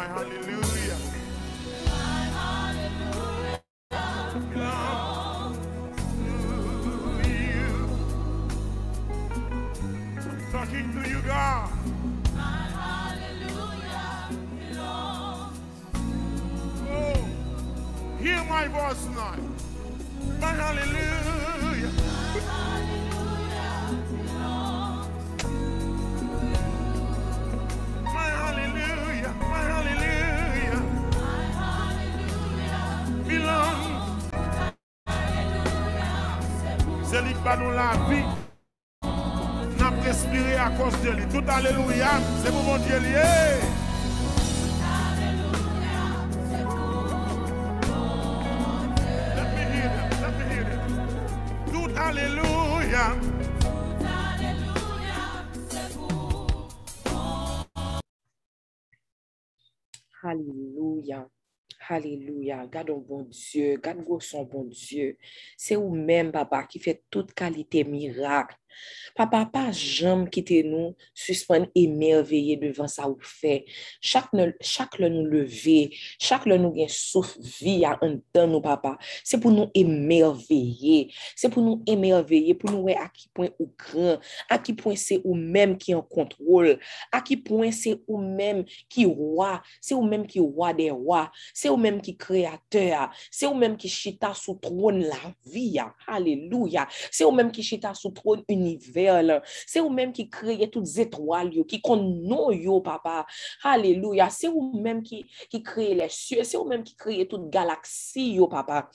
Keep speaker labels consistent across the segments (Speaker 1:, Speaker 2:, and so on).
Speaker 1: my hallelujah. belongs to you. Talking to you, God. Oh, hear my voice tonight. My hallelujah. Bat nous la vie. N'a pas respiré à cause de lui. Tout them. Let me hear them. Tout alléluia.
Speaker 2: Alléluia. Alléluia. Garde un bon Dieu. Garde son bon Dieu. C'est vous-même, papa, qui fait toute qualité miracle. Papa, pas jamais quitter nous, suspendre émerveillé devant ça ou fait. Chaque, chaque le nous lever, chaque le nous gain souffle vie à un temps nous, papa. C'est pour nous émerveiller. C'est pour nous émerveiller, pour nous voir à qui point ou grand, à qui point c'est ou même qui en contrôle, à qui point c'est ou même qui roi, c'est ou même qui roi des rois, c'est ou même qui créateur, c'est ou même qui chita sous trône la vie. Alléluia. C'est ou même qui chita sous trône univers. C'est ou même qui créait toutes les étoiles, qui connaît yo, papa. Alléluia. C'est ou même qui, qui crée les cieux. C'est ou même qui crée toute galaxie, yo, papa.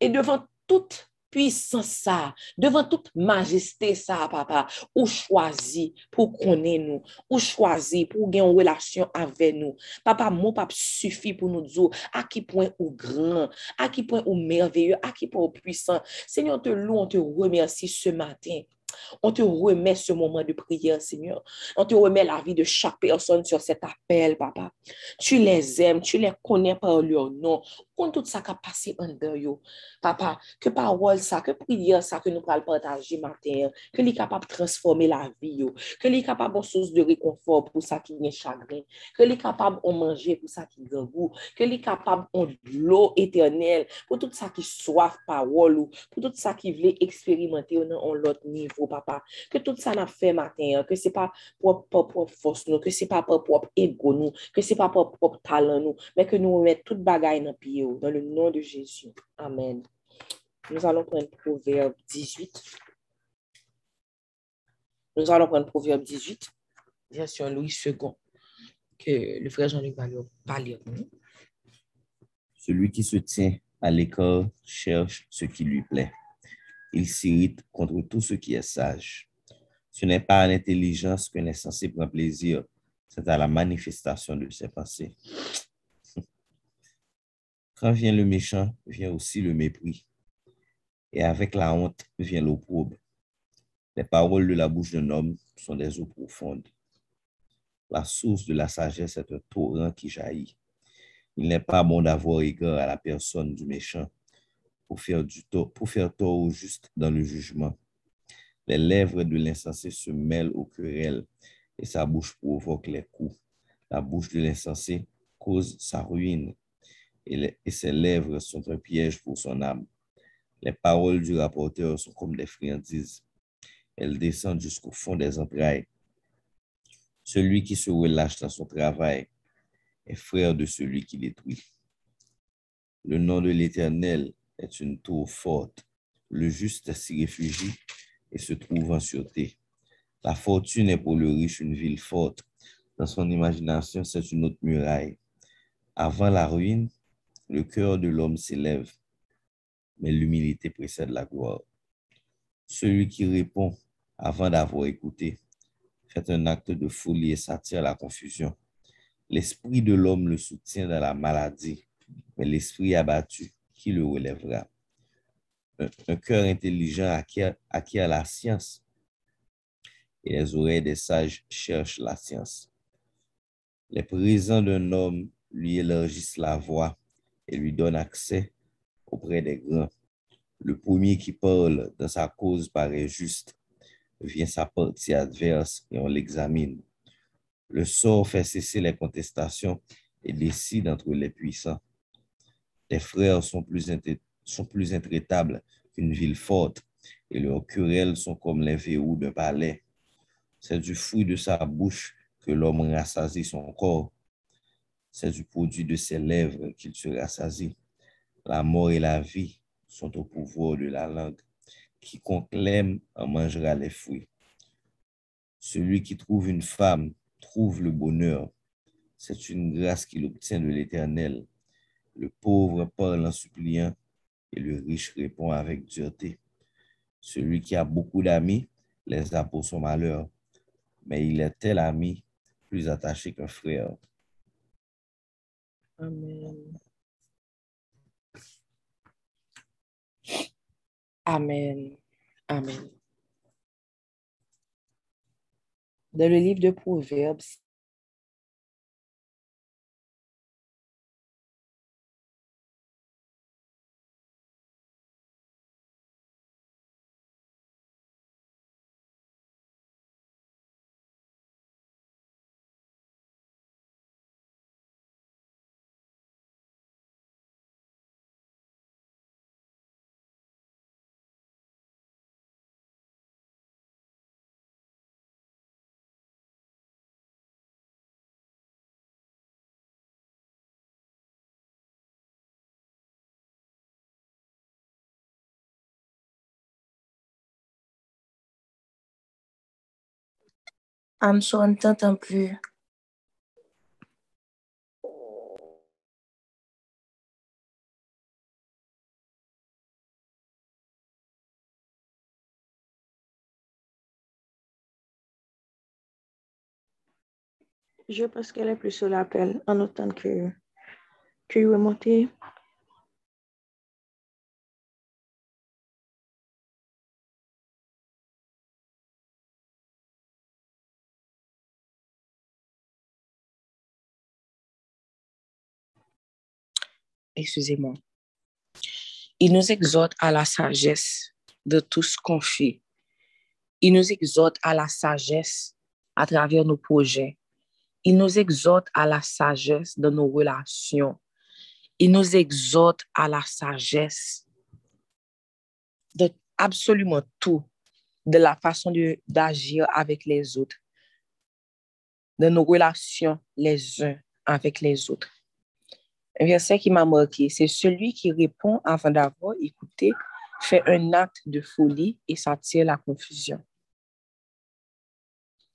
Speaker 2: Et devant toute puissance ça, devant toute majesté ça, papa, ou choisi pour connaître nous, ou choisi pour gagner une relation avec nous. Papa, mon papa suffit pour nous dire à qui point ou grand, à qui point ou merveilleux, à qui point ou puissant. Seigneur, te loue, on te remercie ce matin. On te remet ce moment de prière, Seigneur. On te remet la vie de chaque personne sur cet appel, papa. Tu les aimes, tu les connais par leur nom. Quand tout ça qui a passé en yo. Papa, que parole ça, que prière ça que nous allons partager matin, que les capable de transformer la vie, yo. que les capable de source de réconfort pour ça qui est chagrin, que les capable de manger pour ça qui est goût, que les capable de l'eau éternelle pour tout ça qui soif parole, ou pour tout ça qui veut expérimenter dans un autre niveau, papa. Que tout ça n'a fait matin, que c'est pas pour propre force nous, que c'est pas pour propre ego nous, que c'est pas pour propre talent nous, mais que nous mettons toute bagaille dans le nom de Jésus. Amen. Nous allons prendre Proverbe 18. Nous allons prendre Proverbe 18, version Louis II, que le frère Jean-Luc va pour nous.
Speaker 3: Celui qui se tient à l'écart cherche ce qui lui plaît. Il s'irrite contre tout ce qui est sage. Ce n'est pas à l'intelligence qu'un insensé prend plaisir, c'est à la manifestation de ses pensées. Quand vient le méchant, vient aussi le mépris. Et avec la honte vient l'opprobre. Les paroles de la bouche d'un homme sont des eaux profondes. La source de la sagesse est un torrent qui jaillit. Il n'est pas bon d'avoir égard à la personne du méchant pour faire, du tort, pour faire tort au juste dans le jugement. Les lèvres de l'insensé se mêlent aux querelles et sa bouche provoque les coups. La bouche de l'insensé cause sa ruine et, et ses lèvres sont un piège pour son âme. Les paroles du rapporteur sont comme des friandises. Elles descendent jusqu'au fond des entrailles. Celui qui se relâche dans son travail est frère de celui qui détruit. Le nom de l'Éternel est une tour forte. Le juste s'y réfugie et se trouve en sûreté. La fortune est pour le riche une ville forte. Dans son imagination, c'est une autre muraille. Avant la ruine, le cœur de l'homme s'élève, mais l'humilité précède la gloire. Celui qui répond avant d'avoir écouté fait un acte de folie et s'attire la confusion. L'esprit de l'homme le soutient dans la maladie, mais l'esprit abattu, qui le relèvera? Un, cœur intelligent acquiert, acquiert la science, et les oreilles des sages cherchent la science. Les présents d'un homme lui élargissent la voix et lui donnent accès auprès des grands. Le premier qui parle dans sa cause paraît juste, vient sa partie adverse et on l'examine. Le sort fait cesser les contestations et décide entre les puissants. Tes frères sont plus, sont plus intraitables qu'une ville forte, et leurs querelles sont comme les verrous d'un palais. C'est du fruit de sa bouche que l'homme rassasie son corps. C'est du produit de ses lèvres qu'il se rassasie. La mort et la vie sont au pouvoir de la langue. Quiconque l'aime en mangera les fruits. Celui qui trouve une femme trouve le bonheur. C'est une grâce qu'il obtient de l'Éternel. Le pauvre parle en suppliant et le riche répond avec dureté. Celui qui a beaucoup d'amis les a pour son malheur, mais il est tel ami plus attaché qu'un frère.
Speaker 2: Amen. Amen. Amen. Dans le livre de Proverbes,
Speaker 4: Ne t'entend plus. Je pense qu'elle est plus sur l'appel en autant que que est monté.
Speaker 2: Excusez-moi. Il nous exhorte à la sagesse de tout ce qu'on fait. Il nous exhorte à la sagesse à travers nos projets. Il nous exhorte à la sagesse dans nos relations. Il nous exhorte à la sagesse de absolument tout, de la façon d'agir avec les autres, de nos relations les uns avec les autres. Un verset qui m'a marqué, c'est celui qui répond avant d'avoir écouté fait un acte de folie et s'attire la confusion.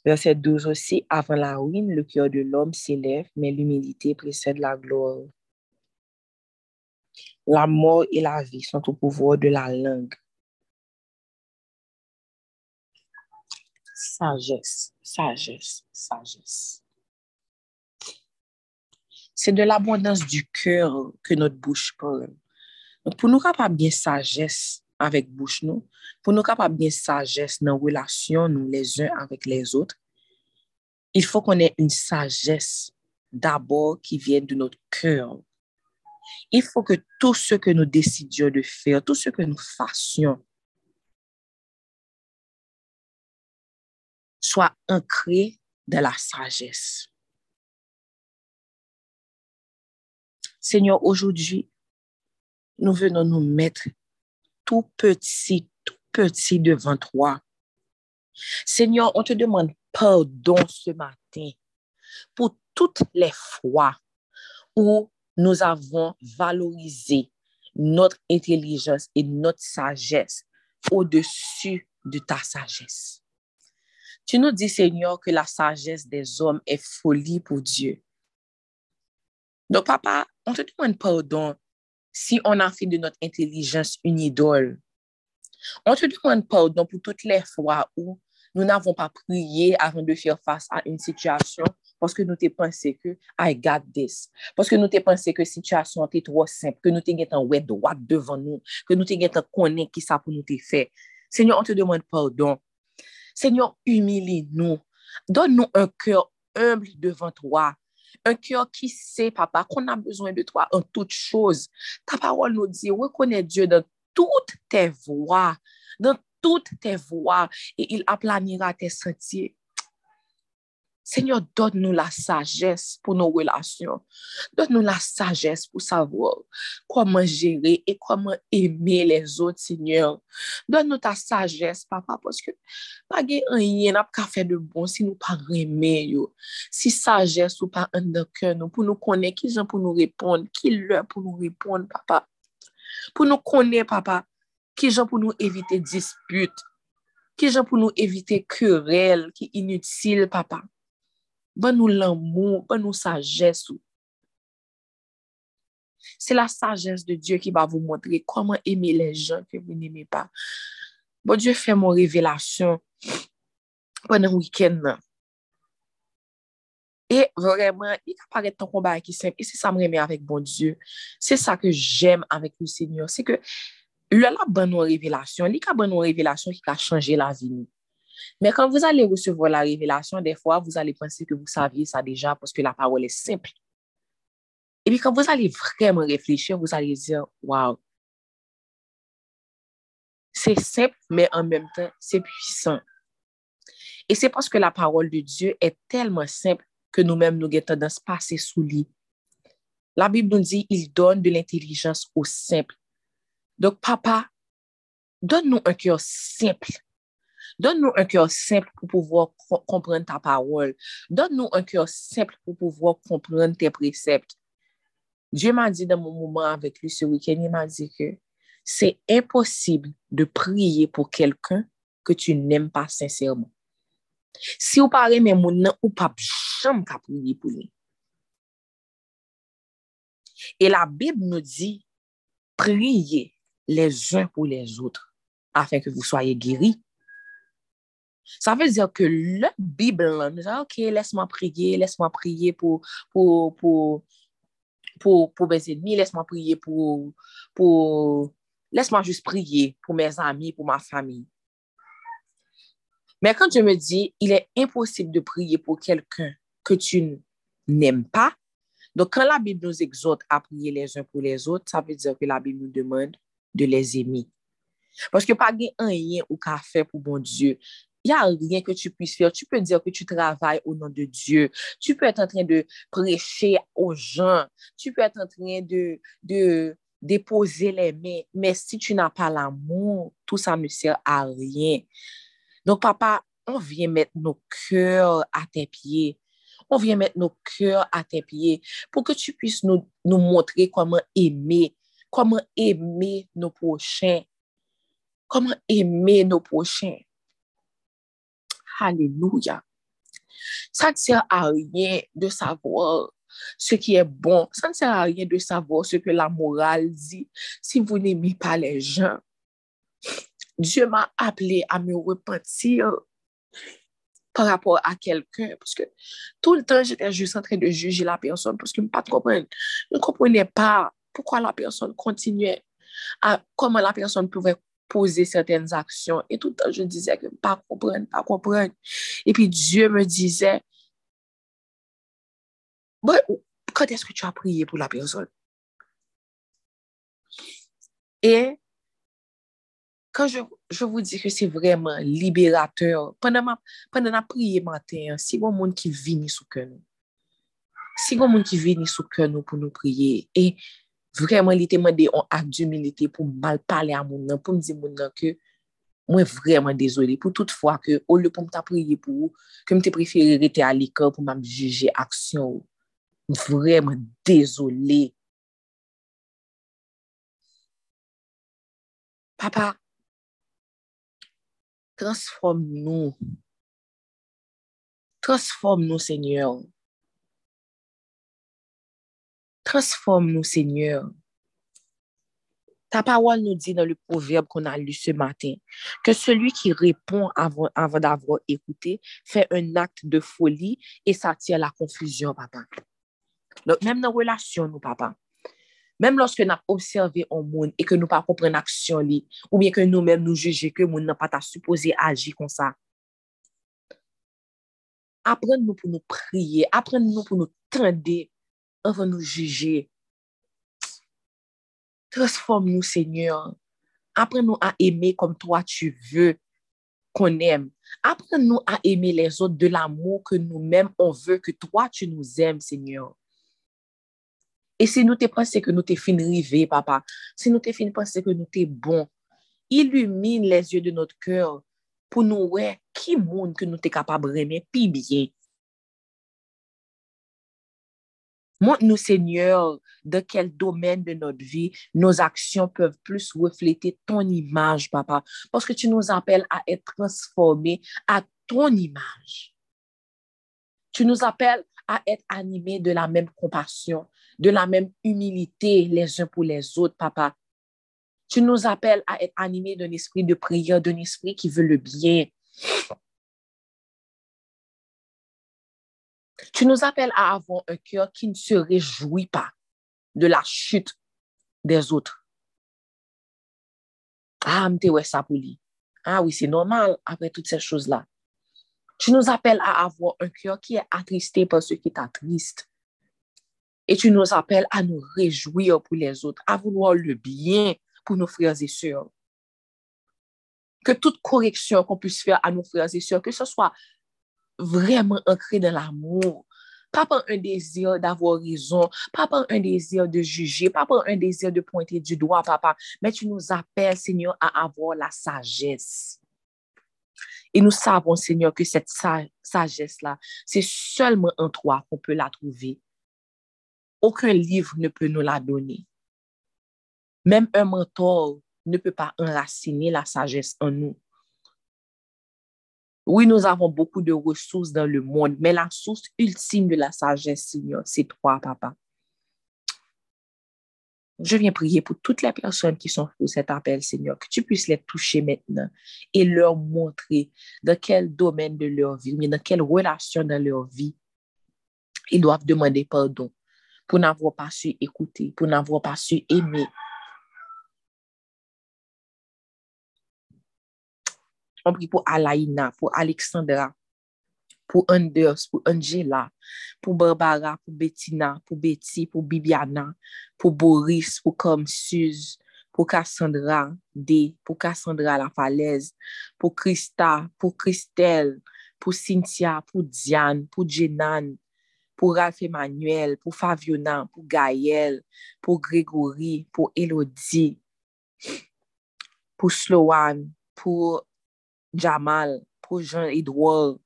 Speaker 2: Verset 12 aussi, avant la ruine, le cœur de l'homme s'élève, mais l'humilité précède la gloire. La mort et la vie sont au pouvoir de la langue. Sagesse, sagesse, sagesse. C'est de l'abondance du cœur que notre bouche parle. Pour nous capables bien sagesse avec bouche nous, pour nous capables bien sagesse dans relation nous les uns avec les autres, il faut qu'on ait une sagesse d'abord qui vienne de notre cœur. Il faut que tout ce que nous décidions de faire, tout ce que nous fassions, soit ancré dans la sagesse. Seigneur, aujourd'hui, nous venons nous mettre tout petit, tout petit devant toi. Seigneur, on te demande pardon ce matin pour toutes les fois où nous avons valorisé notre intelligence et notre sagesse au-dessus de ta sagesse. Tu nous dis, Seigneur, que la sagesse des hommes est folie pour Dieu. Donc, papa, on te demande pardon si on a fait de notre intelligence une idole. On te demande pardon pour toutes les fois où nous n'avons pas prié avant de faire face à une situation parce que nous te pensé que I got this. Parce que nous te pensé que situation était trop simple, que nous te un web droit devant nous, que nous te un connaît qui ça pour nous te faire. Seigneur, on te demande pardon. Seigneur, humilie-nous. Donne-nous un cœur humble devant toi Un kyo ki se, papa, kon an bezwen de to an tout chose. Ta parol nou di, rekone Diyo dan tout te vwa, dan tout te vwa, e il aplanira te sentye. Seigneur, donne nou la sajes pou nou relasyon. Donne nou la sajes pou savou koman jere e koman eme les ot, Seigneur. Donne nou ta sajes, papa, poske pa gen an yen ap ka fe de bon si nou pa reme yo. Si sajes ou pa an deke nou pou nou konen ki jan pou nou repon, ki lè pou nou repon, papa. Pou nou konen, papa, ki jan pou nou evite dispute, ki jan pou nou evite kurel, ki inutil, papa. Ban nou l'amou, ban nou sajes ou. Se la sajes de Diyo ki ba vou montre koman eme le jan ke vou n'eme pa. Bon Diyo fè moun revelasyon pwè nan wikend nan. E vreman, i ka paret ton komba ki semp, e se sa mreme avèk bon Diyo. Se sa ke jèm avèk lou Senyor. Se ke lè la ban nou revelasyon, li ka ban nou revelasyon ki ka chanje la vi nou. Mais quand vous allez recevoir la révélation, des fois, vous allez penser que vous saviez ça déjà parce que la parole est simple. Et puis quand vous allez vraiment réfléchir, vous allez dire, wow, c'est simple, mais en même temps, c'est puissant. Et c'est parce que la parole de Dieu est tellement simple que nous-mêmes, nous avons tendance à passer sous lit. La Bible nous dit, il donne de l'intelligence au simple. Donc, papa, donne-nous un cœur simple Donne-nous un cœur simple pour pouvoir comprendre ta parole. Donne-nous un cœur simple pour pouvoir comprendre tes préceptes. Dieu m'a dit dans mon moment avec lui ce week-end, il m'a dit que c'est impossible de prier pour quelqu'un que tu n'aimes pas sincèrement. Si vous parlez mais mon nom ou pas jamais qu'à prier pour lui. Et la Bible nous dit, priez les uns pour les autres afin que vous soyez guéris. Ça veut dire que la Bible, nous OK, laisse-moi prier, laisse-moi prier pour, pour, pour, pour, pour mes ennemis, laisse-moi prier pour, pour, laisse-moi juste prier pour mes amis, pour ma famille. Mais quand je me dis, il est impossible de prier pour quelqu'un que tu n'aimes pas, donc quand la Bible nous exhorte à prier les uns pour les autres, ça veut dire que la Bible nous demande de les aimer. Parce que pas rien ou qu'à faire pour bon Dieu. Il n'y a rien que tu puisses faire. Tu peux dire que tu travailles au nom de Dieu. Tu peux être en train de prêcher aux gens. Tu peux être en train de, de déposer les mains. Mais si tu n'as pas l'amour, tout ça ne sert à rien. Donc, papa, on vient mettre nos cœurs à tes pieds. On vient mettre nos cœurs à tes pieds pour que tu puisses nous, nous montrer comment aimer, comment aimer nos prochains, comment aimer nos prochains. Alléluia. Ça ne sert à rien de savoir ce qui est bon. Ça ne sert à rien de savoir ce que la morale dit si vous n'aimez pas les gens. Dieu m'a appelé à me repentir par rapport à quelqu'un. Parce que tout le temps, j'étais juste en train de juger la personne parce que je ne comprenais pas pourquoi la personne continuait, à, comment la personne pouvait poser certaines actions. Et tout le temps, je disais que pas comprendre, pas comprendre. Et puis Dieu me disait, quand est-ce que tu as prié pour la personne? Et quand je, je vous dis que c'est vraiment libérateur, pendant ma, pendant la prière matin, si bon monde qui vient sous cœur nous, si bon monde qui vient sous cœur nous pour nous prier, et vreman li te mande yon ak d'humilite pou mal pale a moun nan, pou mdi moun nan ke mwen vreman dezoli. Pou tout fwa ke, ou le pou mta priye pou ou, ke mte preferi rete a likan pou mam juje aksyon ou. Vreman dezoli. Papa, transform nou. Transform nou, Seigneur. Transforme-nous, Seigneur. Ta parole nous dit dans le proverbe qu'on a lu ce matin que celui qui répond avant, d'avoir écouté fait un acte de folie et s'attire la confusion, papa. Donc, même dans la relation, nous, papa, même lorsque nous avons observé un monde et que nous pas comprenons l'action, ou bien que nous-mêmes nous jugeons que monde n'a pas supposé agir comme ça, apprenez-nous pour nous prier, apprenez-nous pour nous tendre avant nous juger. Transforme-nous, Seigneur. Apprends-nous à aimer comme toi tu veux qu'on aime. Apprends-nous à aimer les autres de l'amour que nous-mêmes, on veut que toi, tu nous aimes, Seigneur. Et si nous te pensons que nous te fin rivé, papa, si nous te fin pensé que nous te bon, illumine les yeux de notre cœur pour nous ouais, qui monde que nous te capable d'aimer, puis bien. Montre-nous, Seigneur, de quel domaine de notre vie nos actions peuvent plus refléter ton image, papa, parce que tu nous appelles à être transformés à ton image. Tu nous appelles à être animés de la même compassion, de la même humilité les uns pour les autres, papa. Tu nous appelles à être animés d'un esprit de prière, d'un esprit qui veut le bien. Tu nous appelles à avoir un cœur qui ne se réjouit pas de la chute des autres. Ah, m'te ouais ça pour lui. Ah oui, c'est normal après toutes ces choses-là. Tu nous appelles à avoir un cœur qui est attristé par ce qui t'attriste. Et tu nous appelles à nous réjouir pour les autres, à vouloir le bien pour nos frères et sœurs. Que toute correction qu'on puisse faire à nos frères et sœurs, que ce soit vraiment ancré dans l'amour, pas par un désir d'avoir raison, pas par un désir de juger, pas par un désir de pointer du doigt, papa, mais tu nous appelles, Seigneur, à avoir la sagesse. Et nous savons, Seigneur, que cette sagesse-là, c'est seulement en toi qu'on peut la trouver. Aucun livre ne peut nous la donner. Même un mentor ne peut pas enraciner la sagesse en nous. Oui, nous avons beaucoup de ressources dans le monde, mais la source ultime de la sagesse, Seigneur, c'est toi, papa. Je viens prier pour toutes les personnes qui sont pour cet appel, Seigneur, que tu puisses les toucher maintenant et leur montrer dans quel domaine de leur vie, mais dans quelle relation dans leur vie ils doivent demander pardon pour n'avoir pas su écouter, pour n'avoir pas su aimer, Pour Alaina, pour Alexandra, pour Anders, pour Angela, pour Barbara, pour Bettina, pour Betty, pour Bibiana, pour Boris, pour Comsuz, pour Cassandra D, pour Cassandra La Falaise, pour Christa, pour Christelle, pour Cynthia, pour Diane, pour Jenan, pour Ralph Emmanuel, pour Faviona, pour Gaël, pour Grégory, pour Elodie, pour Sloan, pour Jamal, pour Jean-Edouard,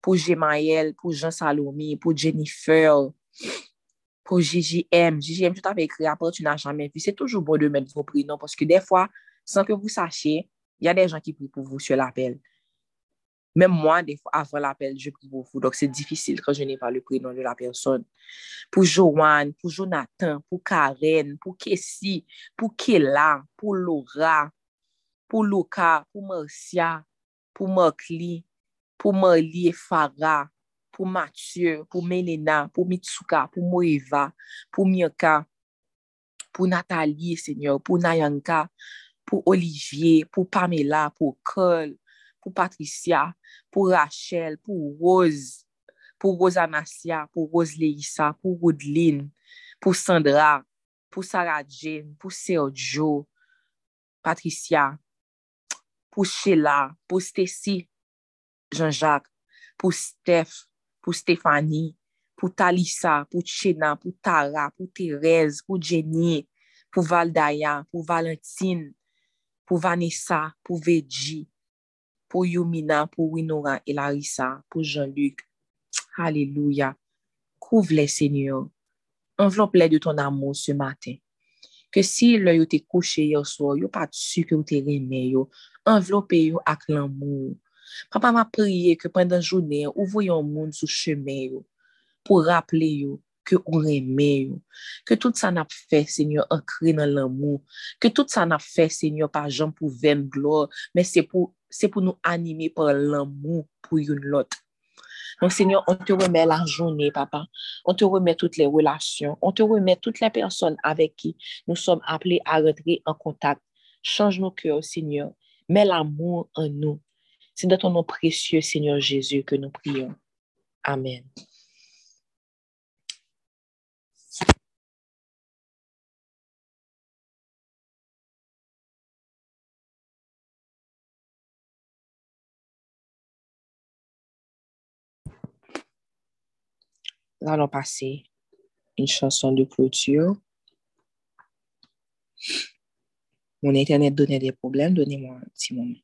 Speaker 2: pour Gemaël, pour Jean-Salomé, pour Jennifer, pour JJM. JJM, tu t'avais écrit après, tu n'as jamais vu. C'est toujours bon de mettre vos prénoms parce que des fois, sans que vous sachiez, il y a des gens qui prient pour vous sur l'appel. Même moi, des fois, avant l'appel, je prie pour vous. Donc, c'est difficile quand je n'ai pas le prénom de la personne. Pour Joanne, pour Jonathan, pour Karen, pour Kessie, pour Kela, pour Laura, pour Luca, pour Marcia, pou Mokli, pou Moli e Farah, pou Mathieu, pou Melena, pou Mitsuka, pou Moeva, pou Myoka, pou Nathalie, Seigneur, pou Nayanka, pou Olivier, pou Pamela, pou Cole, pou Patricia, pou Rachel, pou Rose, pou Rose Anasia, pou Rose Leissa, pou Rodeline, pou Sandra, pou Sarah Jane, pou Sergio, Patricia, pour Sheila, pour Stacy, Jean-Jacques, pour Steph, pour Stéphanie, pour Talissa, pour Chena, pour Tara, pour Thérèse, pour Jenny, pour Valdaya, pour Valentine, pour Vanessa, pour Veji, pour Yumina, pour Winora et Larissa, pour Jean-Luc. Alléluia. Couvre-les, Seigneur. Enveloppe-les de ton amour ce matin. ke si lè yo te kouche yo so, yo pa tsu ke yo te reme yo, envelope yo ak l'amou. Papa ma priye ke pandan jounè, ou voyon moun sou cheme yo, pou rappele yo, ke ou reme yo, ke tout sa nap fe, senyo, ankre nan l'amou, ke tout sa nap fe, senyo, pa jan pou vem glor, men se pou, se pou nou anime par l'amou pou yon lot. Donc, Seigneur, on te remet la journée, papa. On te remet toutes les relations. On te remet toutes les personnes avec qui nous sommes appelés à rentrer en contact. Change nos cœurs, Seigneur. Mets l'amour en nous. C'est dans ton nom précieux, Seigneur Jésus, que nous prions. Amen. Nous allons passer une chanson de clôture. Mon Internet donnait des problèmes. Donnez-moi un petit moment.